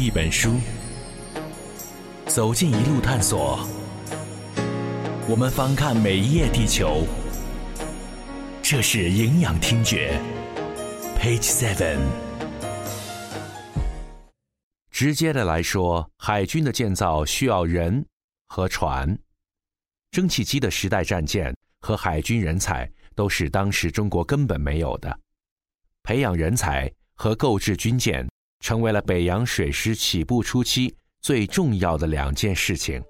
一本书，走进一路探索。我们翻看每一页地球，这是营养听觉。Page Seven。直接的来说，海军的建造需要人和船，蒸汽机的时代战舰和海军人才都是当时中国根本没有的。培养人才和购置军舰。成为了北洋水师起步初期最重要的两件事情。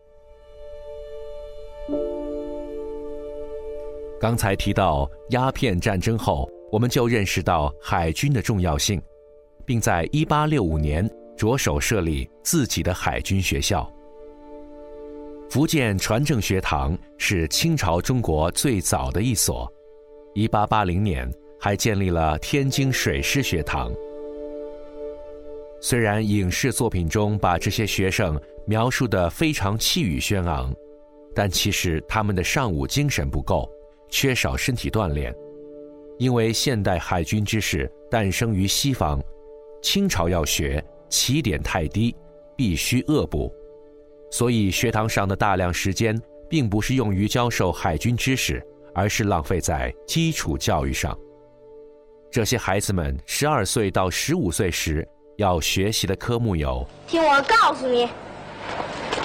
刚才提到鸦片战争后，我们就认识到海军的重要性，并在1865年着手设立自己的海军学校。福建船政学堂是清朝中国最早的一所，1880年还建立了天津水师学堂。虽然影视作品中把这些学生描述得非常气宇轩昂，但其实他们的尚武精神不够，缺少身体锻炼。因为现代海军知识诞生于西方，清朝要学起点太低，必须恶补，所以学堂上的大量时间并不是用于教授海军知识，而是浪费在基础教育上。这些孩子们十二岁到十五岁时。要学习的科目有，听我告诉你，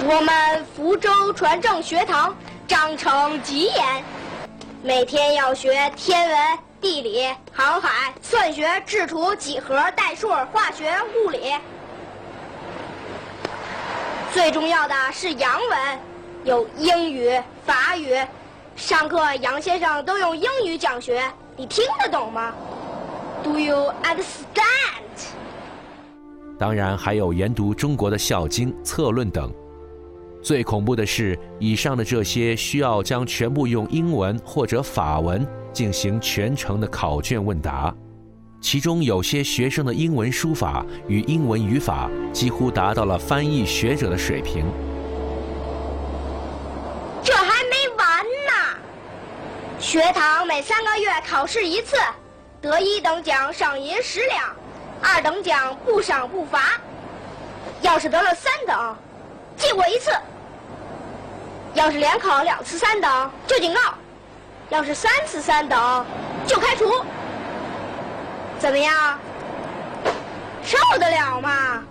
我们福州船政学堂章程极严，每天要学天文、地理、航海、算学、制图、几何、代数、化学、物理。最重要的是洋文，有英语、法语。上课杨先生都用英语讲学，你听得懂吗？Do you understand？当然，还有研读中国的《孝经》《策论》等。最恐怖的是，以上的这些需要将全部用英文或者法文进行全程的考卷问答，其中有些学生的英文书法与英文语法几乎达到了翻译学者的水平。这还没完呢！学堂每三个月考试一次，得一等奖赏银十两。二等奖不赏不罚，要是得了三等，记过一次；要是连考两次三等，就警告；要是三次三等，就开除。怎么样？受得了吗？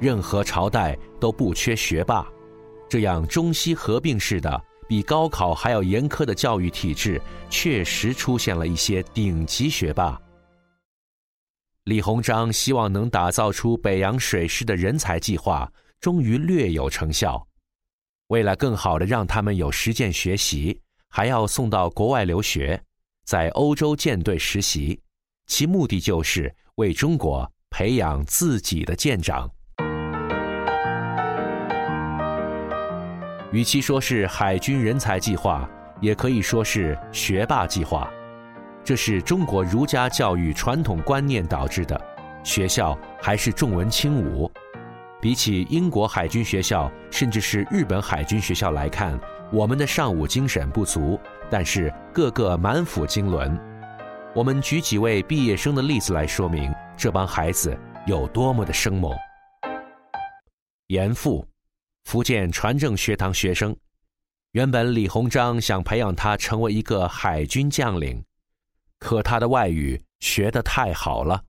任何朝代都不缺学霸，这样中西合并式的、比高考还要严苛的教育体制，确实出现了一些顶级学霸。李鸿章希望能打造出北洋水师的人才计划，终于略有成效。为了更好的让他们有实践学习，还要送到国外留学，在欧洲舰队实习，其目的就是为中国培养自己的舰长。与其说是海军人才计划，也可以说是学霸计划。这是中国儒家教育传统观念导致的，学校还是重文轻武。比起英国海军学校，甚至是日本海军学校来看，我们的尚武精神不足，但是个个满腹经纶。我们举几位毕业生的例子来说明这帮孩子有多么的生猛。严复，福建船政学堂学生，原本李鸿章想培养他成为一个海军将领。可他的外语学得太好了，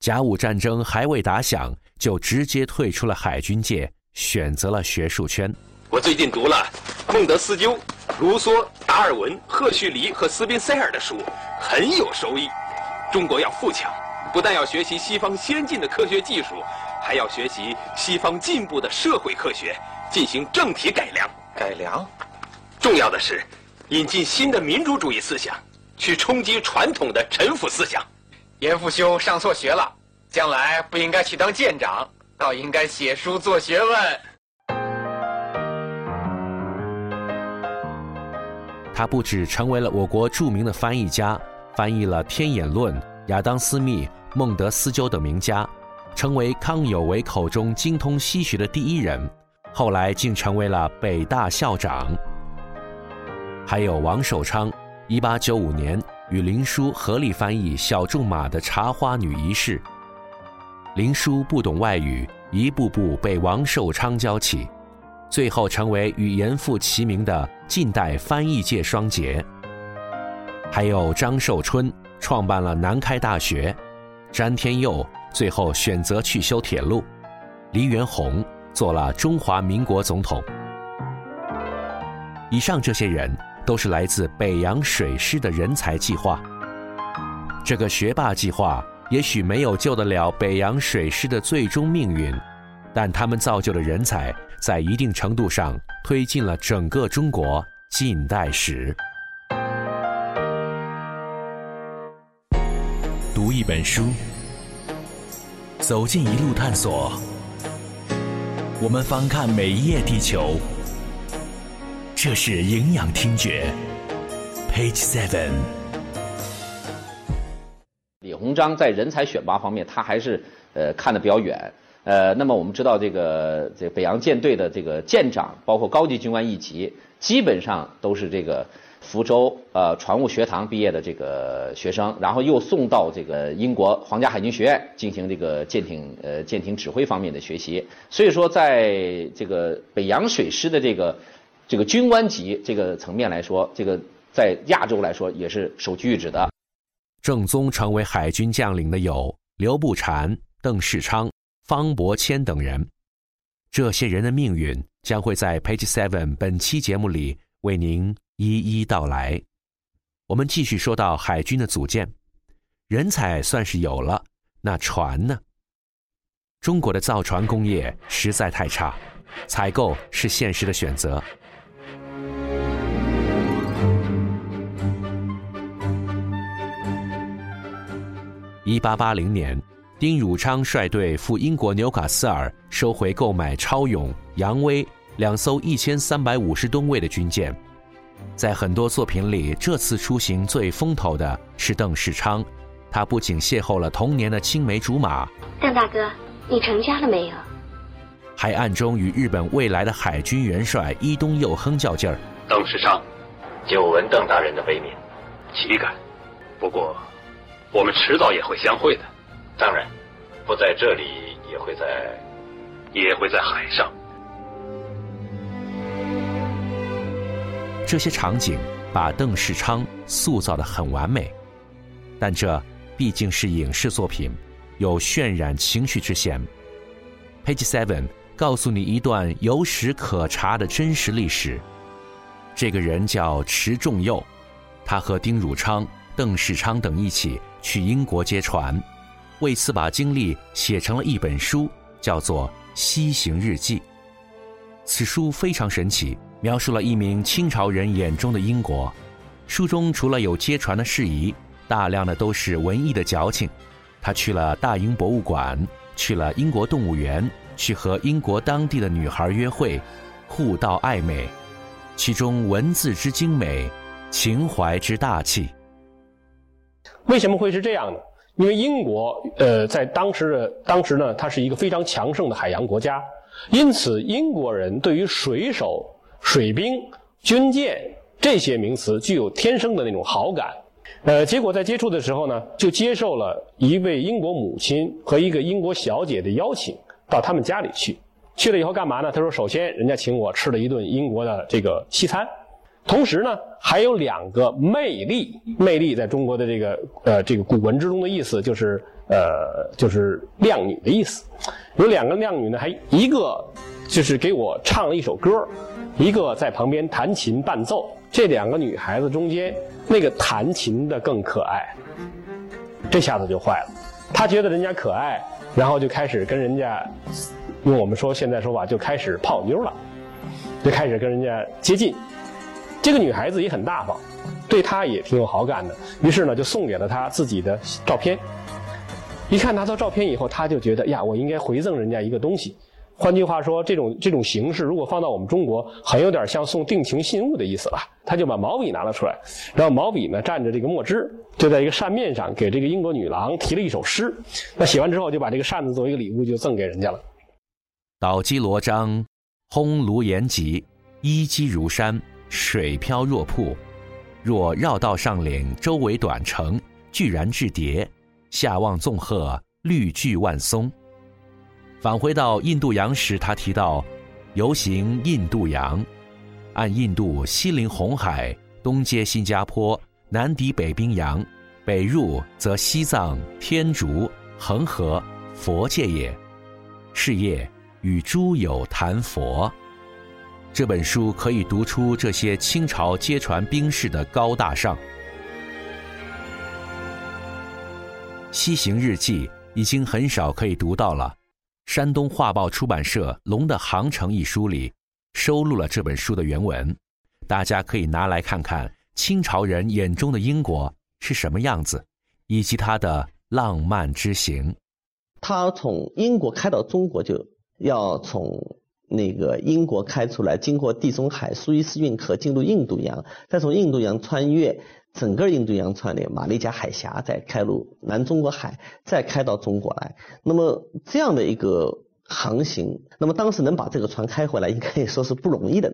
甲午战争还未打响，就直接退出了海军界，选择了学术圈。我最近读了孟德斯鸠、卢梭、达尔文、赫胥黎和斯宾塞尔的书，很有收益。中国要富强，不但要学习西方先进的科学技术，还要学习西方进步的社会科学，进行政体改良。改良，重要的是引进新的民主主义思想。去冲击传统的臣服思想。严复兄上错学了，将来不应该去当舰长，倒应该写书做学问。他不止成为了我国著名的翻译家，翻译了《天演论》、亚当·斯密、孟德斯鸠等名家，成为康有为口中精通西学的第一人。后来竟成为了北大校长。还有王守昌。一八九五年，与林书合力翻译小仲马的《茶花女一事》。林殊不懂外语，一步步被王寿昌教起，最后成为与严复齐名的近代翻译界双杰。还有张寿春创办了南开大学，詹天佑最后选择去修铁路，黎元洪做了中华民国总统。以上这些人都是来自北洋水师的人才计划。这个学霸计划也许没有救得了北洋水师的最终命运，但他们造就的人才在一定程度上推进了整个中国近代史。读一本书，走进一路探索，我们翻看每一页地球。这是营养听觉，Page Seven。李鸿章在人才选拔方面，他还是呃看得比较远。呃，那么我们知道这个这北洋舰队的这个舰长，包括高级军官一级，基本上都是这个福州呃船务学堂毕业的这个学生，然后又送到这个英国皇家海军学院进行这个舰艇呃舰艇指挥方面的学习。所以说，在这个北洋水师的这个这个军官级这个层面来说，这个在亚洲来说也是首屈一指的。正宗成为海军将领的有刘步蟾、邓世昌、方伯谦等人，这些人的命运将会在 Page Seven 本期节目里为您一一道来。我们继续说到海军的组建，人才算是有了，那船呢？中国的造船工业实在太差，采购是现实的选择。一八八零年，丁汝昌率队赴英国纽卡斯尔，收回购买“超勇”“扬威”两艘一千三百五十吨位的军舰。在很多作品里，这次出行最风头的是邓世昌。他不仅邂逅了童年的青梅竹马，邓大哥，你成家了没有？还暗中与日本未来的海军元帅伊东佑亨较劲儿。邓世昌，久闻邓大人的威名，岂敢？不过。我们迟早也会相会的，当然，不在这里，也会在，也会在海上。这些场景把邓世昌塑造的很完美，但这毕竟是影视作品，有渲染情绪之嫌。Page Seven 告诉你一段有史可查的真实历史。这个人叫池仲佑，他和丁汝昌、邓世昌等一起。去英国接船，为此把经历写成了一本书，叫做《西行日记》。此书非常神奇，描述了一名清朝人眼中的英国。书中除了有接船的事宜，大量的都是文艺的矫情。他去了大英博物馆，去了英国动物园，去和英国当地的女孩约会，互道暧昧，其中文字之精美，情怀之大气。为什么会是这样呢？因为英国，呃，在当时的当时呢，它是一个非常强盛的海洋国家，因此英国人对于水手、水兵、军舰这些名词具有天生的那种好感。呃，结果在接触的时候呢，就接受了一位英国母亲和一个英国小姐的邀请，到他们家里去。去了以后干嘛呢？他说：“首先，人家请我吃了一顿英国的这个西餐。”同时呢，还有两个魅力，魅力在中国的这个呃这个古文之中的意思就是呃就是靓女的意思。有两个靓女呢，还一个就是给我唱了一首歌，一个在旁边弹琴伴奏。这两个女孩子中间，那个弹琴的更可爱。这下子就坏了，他觉得人家可爱，然后就开始跟人家用我们说现在说法就开始泡妞了，就开始跟人家接近。这个女孩子也很大方，对他也挺有好感的。于是呢，就送给了他自己的照片。一看拿到照片以后，他就觉得呀，我应该回赠人家一个东西。换句话说，这种这种形式如果放到我们中国，很有点像送定情信物的意思了。他就把毛笔拿了出来，然后毛笔呢蘸着这个墨汁，就在一个扇面上给这个英国女郎题了一首诗。那写完之后，就把这个扇子作为一个礼物就赠给人家了。岛基罗章，烘炉延吉，依基如山。水漂若瀑，若绕道上岭，周围短城，巨然至叠。下望纵壑，绿巨万松。返回到印度洋时，他提到游行印度洋，按印度西临红海，东接新加坡，南抵北冰洋，北入则西藏、天竺、恒河，佛界也。是夜与诸友谈佛。这本书可以读出这些清朝接传兵士的高大上。《西行日记》已经很少可以读到了。山东画报出版社《龙的航程》一书里收录了这本书的原文，大家可以拿来看看清朝人眼中的英国是什么样子，以及他的浪漫之行。他从英国开到中国，就要从那个英国开出来，经过地中海、苏伊士运河进入印度洋，再从印度洋穿越整个印度洋串联马六甲海峡，再开入南中国海，再开到中国来。那么这样的一个航行，那么当时能把这个船开回来，应该也说是不容易的。